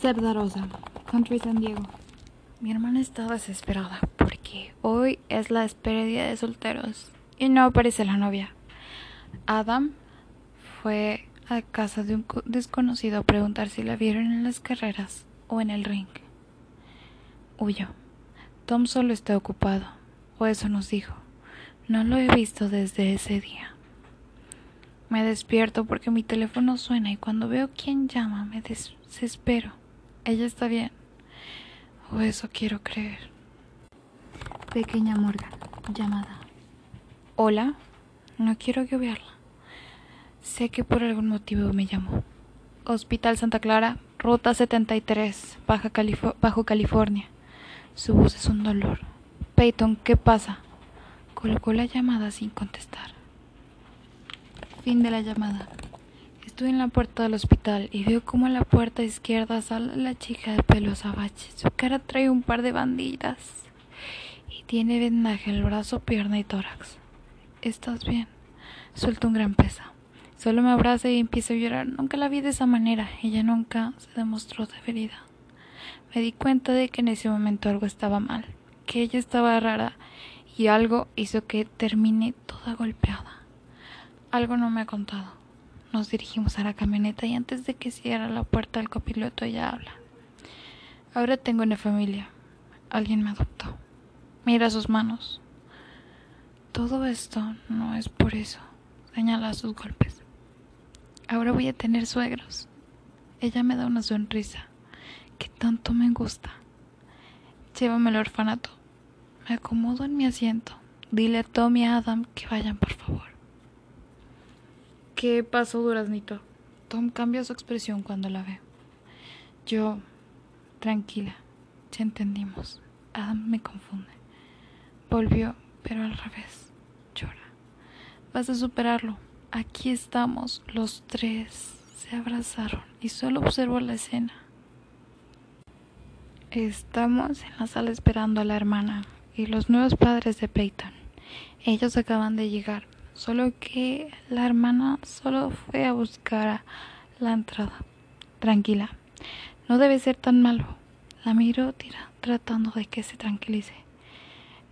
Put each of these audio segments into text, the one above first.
Cerda Rosa, Country San Diego. Mi hermana está desesperada porque hoy es la despedida de solteros y no aparece la novia. Adam fue a casa de un desconocido a preguntar si la vieron en las carreras o en el ring. Huyó. Tom solo está ocupado, o eso nos dijo. No lo he visto desde ese día. Me despierto porque mi teléfono suena y cuando veo quién llama me desespero. Ella está bien. O eso quiero creer. Pequeña Morgan, llamada. Hola, no quiero verla. Sé que por algún motivo me llamó. Hospital Santa Clara, Ruta 73, Baja Bajo California. Su voz es un dolor. Peyton, ¿qué pasa? Colocó la llamada sin contestar. Fin de la llamada. Estoy en la puerta del hospital y veo como a la puerta izquierda sale la chica de pelo azabache. Su cara trae un par de bandidas y tiene vendaje en el brazo, pierna y tórax. ¿Estás bien? Suelto un gran peso. Solo me abraza y empieza a llorar. Nunca la vi de esa manera. Ella nunca se demostró de ferida. Me di cuenta de que en ese momento algo estaba mal, que ella estaba rara y algo hizo que termine toda golpeada. Algo no me ha contado. Nos dirigimos a la camioneta y antes de que cierre la puerta del copiloto ella habla. Ahora tengo una familia. Alguien me adoptó. Mira sus manos. Todo esto no es por eso. Señala sus golpes. Ahora voy a tener suegros. Ella me da una sonrisa que tanto me gusta. Llévame al orfanato. Me acomodo en mi asiento. Dile a Tom y a Adam que vayan, por favor. ¿Qué pasó, Duraznito? Tom cambia su expresión cuando la ve. Yo, tranquila, ya entendimos. Adam me confunde. Volvió, pero al revés. Llora. Vas a superarlo. Aquí estamos, los tres. Se abrazaron y solo observo la escena. Estamos en la sala esperando a la hermana y los nuevos padres de Peyton. Ellos acaban de llegar, solo que la hermana solo fue a buscar la entrada. Tranquila, no debe ser tan malo. La miro tira, tratando de que se tranquilice.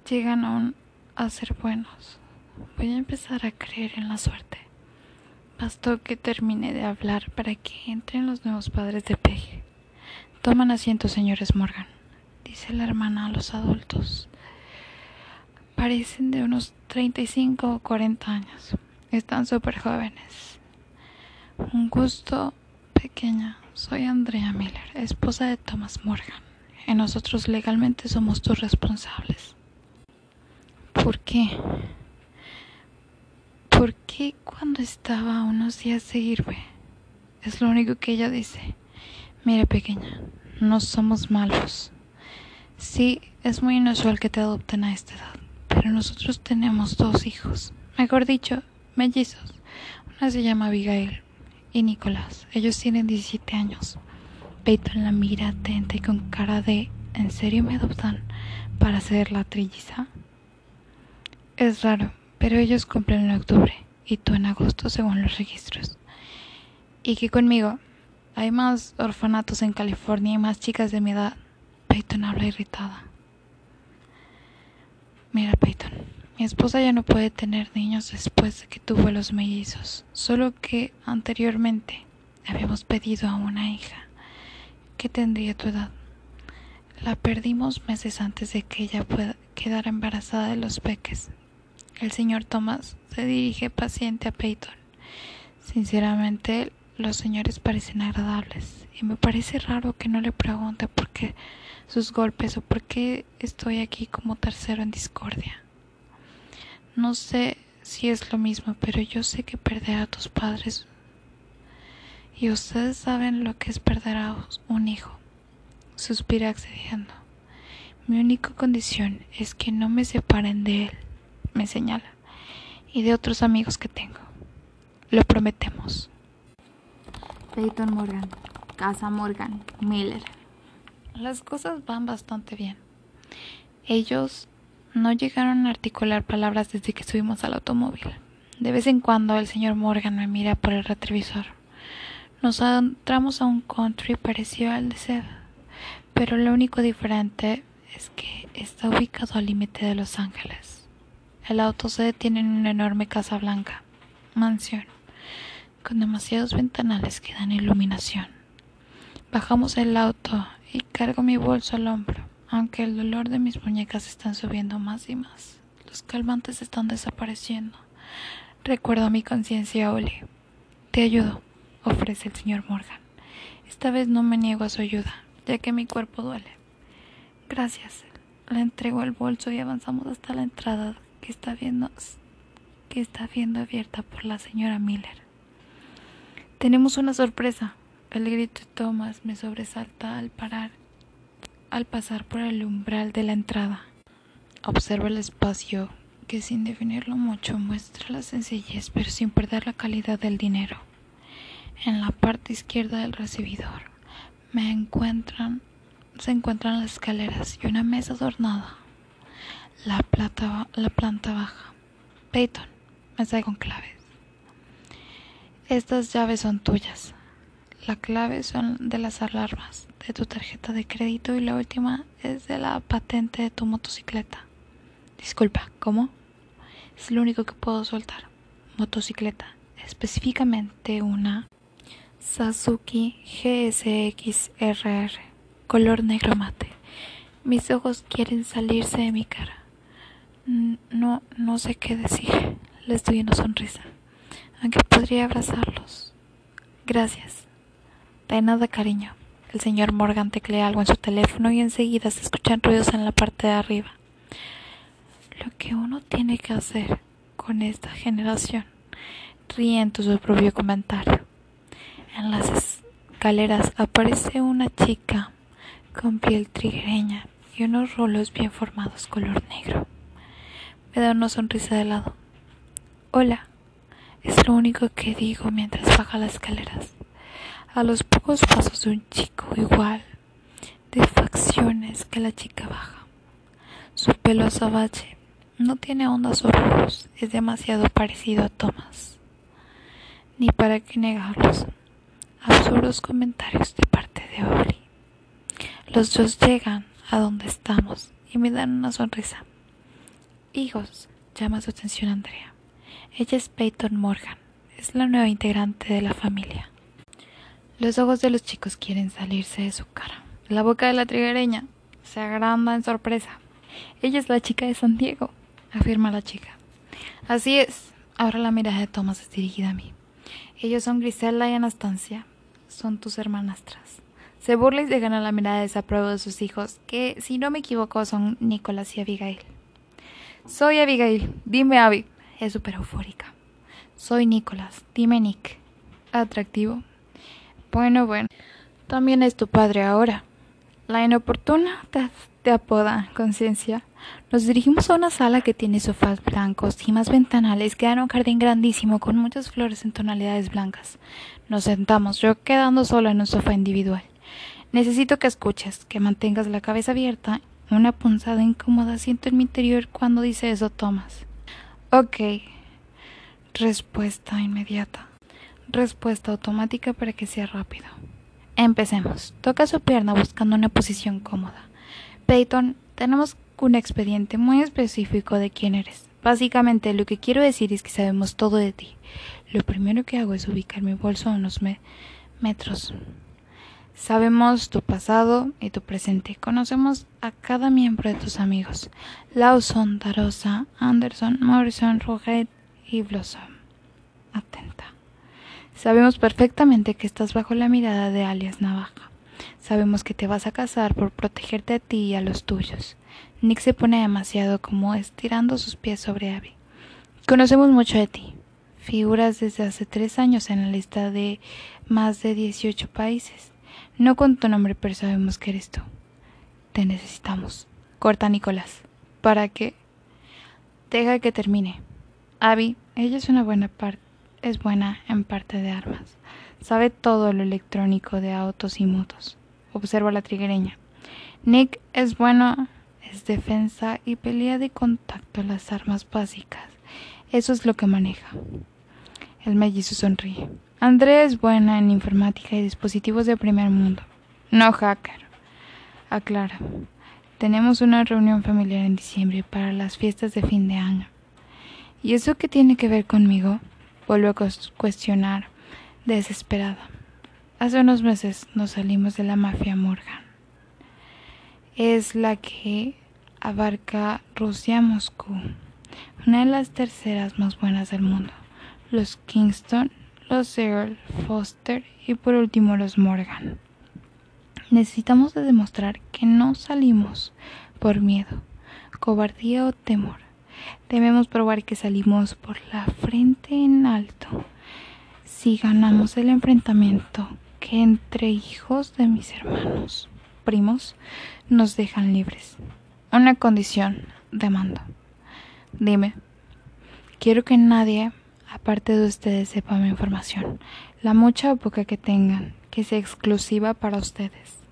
Llegan aún a ser buenos. Voy a empezar a creer en la suerte. Bastó que termine de hablar para que entren los nuevos padres de Peggy. Toman asiento, señores Morgan, dice la hermana a los adultos. Parecen de unos 35 o 40 años. Están súper jóvenes. Un gusto pequeña. Soy Andrea Miller, esposa de Thomas Morgan. Y nosotros legalmente somos tus responsables. ¿Por qué? ¿Por qué cuando estaba unos días de irme? Es lo único que ella dice. Mira, pequeña, no somos malos. Sí, es muy inusual que te adopten a esta edad, pero nosotros tenemos dos hijos, mejor dicho, mellizos. Una se llama Abigail y Nicolás. Ellos tienen 17 años. Peyton la mira atenta y con cara de ¿En serio me adoptan para ser la trilliza? Es raro, pero ellos cumplen en octubre y tú en agosto según los registros. Y que conmigo hay más orfanatos en California y más chicas de mi edad. Peyton habla irritada. Mira, Peyton, mi esposa ya no puede tener niños después de que tuvo los mellizos, solo que anteriormente habíamos pedido a una hija que tendría tu edad. La perdimos meses antes de que ella pueda quedar embarazada de los peques. El señor Thomas se dirige paciente a Peyton. Sinceramente, los señores parecen agradables y me parece raro que no le pregunte por qué sus golpes o por qué estoy aquí como tercero en discordia. No sé si es lo mismo, pero yo sé que perder a tus padres y ustedes saben lo que es perder a un hijo. Suspira accediendo. Mi única condición es que no me separen de él, me señala, y de otros amigos que tengo. Lo prometemos. Peyton Morgan, Casa Morgan, Miller. Las cosas van bastante bien. Ellos no llegaron a articular palabras desde que subimos al automóvil. De vez en cuando el señor Morgan me mira por el retrovisor. Nos adentramos a un country parecido al de Seth, pero lo único diferente es que está ubicado al límite de Los Ángeles. El auto se detiene en una enorme casa blanca, mansión, con demasiados ventanales que dan iluminación. Bajamos el auto y cargo mi bolso al hombro, aunque el dolor de mis muñecas están subiendo más y más. Los calmantes están desapareciendo. Recuerdo a mi conciencia, Oli. Te ayudo, ofrece el señor Morgan. Esta vez no me niego a su ayuda, ya que mi cuerpo duele. Gracias. Le entrego el bolso y avanzamos hasta la entrada que está viendo que está viendo abierta por la señora Miller. Tenemos una sorpresa. El grito de Thomas me sobresalta al parar, al pasar por el umbral de la entrada. Observo el espacio que sin definirlo mucho muestra la sencillez pero sin perder la calidad del dinero. En la parte izquierda del recibidor me encuentran se encuentran las escaleras y una mesa adornada. La, plata, la planta baja. Peyton, mesa con claves. Estas llaves son tuyas. La clave son de las alarmas de tu tarjeta de crédito y la última es de la patente de tu motocicleta. Disculpa, ¿cómo? Es lo único que puedo soltar. Motocicleta, específicamente una Suzuki GSX-RR, color negro mate. Mis ojos quieren salirse de mi cara. No, no sé qué decir. Les doy una sonrisa, aunque podría abrazarlos. Gracias. De nada, cariño. El señor Morgan teclea algo en su teléfono y enseguida se escuchan ruidos en la parte de arriba. Lo que uno tiene que hacer con esta generación. Ríe su propio comentario. En las escaleras aparece una chica con piel trigueña y unos rolos bien formados color negro. Me da una sonrisa de lado. Hola, es lo único que digo mientras baja las escaleras. A los pocos pasos de un chico igual, de facciones que la chica baja. Su pelo azabache no tiene ondas o rulos, es demasiado parecido a Thomas. Ni para qué negarlos absurdos comentarios de parte de Oli. Los dos llegan a donde estamos y me dan una sonrisa. Hijos, llama su atención Andrea. Ella es Peyton Morgan, es la nueva integrante de la familia. Los ojos de los chicos quieren salirse de su cara. La boca de la triguereña se agranda en sorpresa. Ella es la chica de San Diego, afirma la chica. Así es. Ahora la mirada de Thomas es dirigida a mí. Ellos son Grisela y Anastasia, son tus hermanastras. Se burla y se la mirada de desapruebo de sus hijos, que, si no me equivoco, son Nicolás y Abigail. Soy Abigail, dime Abby. Es súper eufórica. Soy Nicolás, dime Nick. Atractivo. Bueno, bueno. También es tu padre ahora. La inoportuna te, apoda conciencia. Nos dirigimos a una sala que tiene sofás blancos y más ventanales que dan un jardín grandísimo con muchas flores en tonalidades blancas. Nos sentamos, yo quedando solo en un sofá individual. Necesito que escuches, que mantengas la cabeza abierta. Una punzada incómoda siento en mi interior cuando dice eso Thomas. Ok. Respuesta inmediata. Respuesta automática para que sea rápido. Empecemos. Toca su pierna buscando una posición cómoda. Peyton, tenemos un expediente muy específico de quién eres. Básicamente lo que quiero decir es que sabemos todo de ti. Lo primero que hago es ubicar mi bolso a unos metros. Sabemos tu pasado y tu presente. Conocemos a cada miembro de tus amigos. Lawson, Darosa, Anderson, Morrison, Roget y Blossom. Atenta. Sabemos perfectamente que estás bajo la mirada de alias Navaja. Sabemos que te vas a casar por protegerte a ti y a los tuyos. Nick se pone demasiado como estirando sus pies sobre Abby. Conocemos mucho de ti. Figuras desde hace tres años en la lista de más de 18 países. No con tu nombre, pero sabemos que eres tú. Te necesitamos. Corta Nicolás. ¿Para qué? Deja que termine. Abby, ella es una buena parte, es buena en parte de armas. Sabe todo lo electrónico de autos y motos. Observa la triguereña. Nick es bueno defensa y pelea de contacto las armas básicas. Eso es lo que maneja. El mellizo sonríe. Andrea es buena en informática y dispositivos de primer mundo. No hacker. Aclara. Tenemos una reunión familiar en diciembre para las fiestas de fin de año. ¿Y eso qué tiene que ver conmigo? Vuelvo a cuestionar, desesperada. Hace unos meses nos salimos de la mafia Morgan. Es la que abarca Rusia, Moscú, una de las terceras más buenas del mundo. Los Kingston, los Earl, Foster y por último los Morgan. Necesitamos demostrar que no salimos por miedo, cobardía o temor. Debemos probar que salimos por la frente en alto. Si ganamos el enfrentamiento que entre hijos de mis hermanos, primos, nos dejan libres. Una condición, demando. Dime, quiero que nadie, aparte de ustedes, sepa mi información. La mucha o poca que tengan, que sea exclusiva para ustedes.